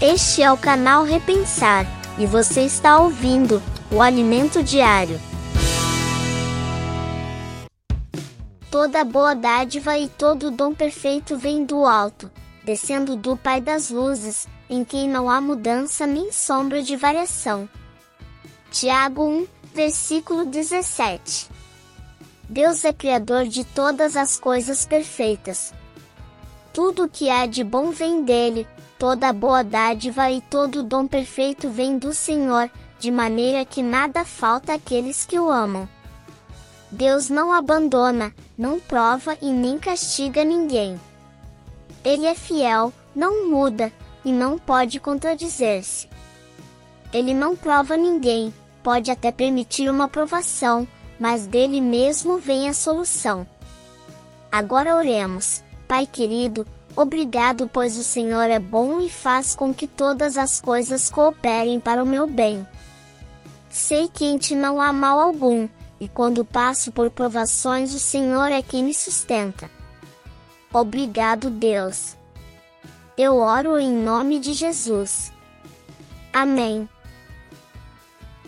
Este é o canal Repensar e você está ouvindo o Alimento Diário. Toda boa dádiva e todo dom perfeito vem do alto, descendo do Pai das luzes, em quem não há mudança nem sombra de variação. Tiago 1, versículo 17. Deus é criador de todas as coisas perfeitas. Tudo o que há de bom vem dele, toda boa dádiva e todo dom perfeito vem do Senhor, de maneira que nada falta àqueles que o amam. Deus não abandona, não prova e nem castiga ninguém. Ele é fiel, não muda, e não pode contradizer-se. Ele não prova ninguém, pode até permitir uma provação, mas dele mesmo vem a solução. Agora oremos, Pai querido, obrigado pois o Senhor é bom e faz com que todas as coisas cooperem para o meu bem. Sei que em ti não há mal algum, e quando passo por provações o Senhor é quem me sustenta. Obrigado, Deus. Eu oro em nome de Jesus. Amém.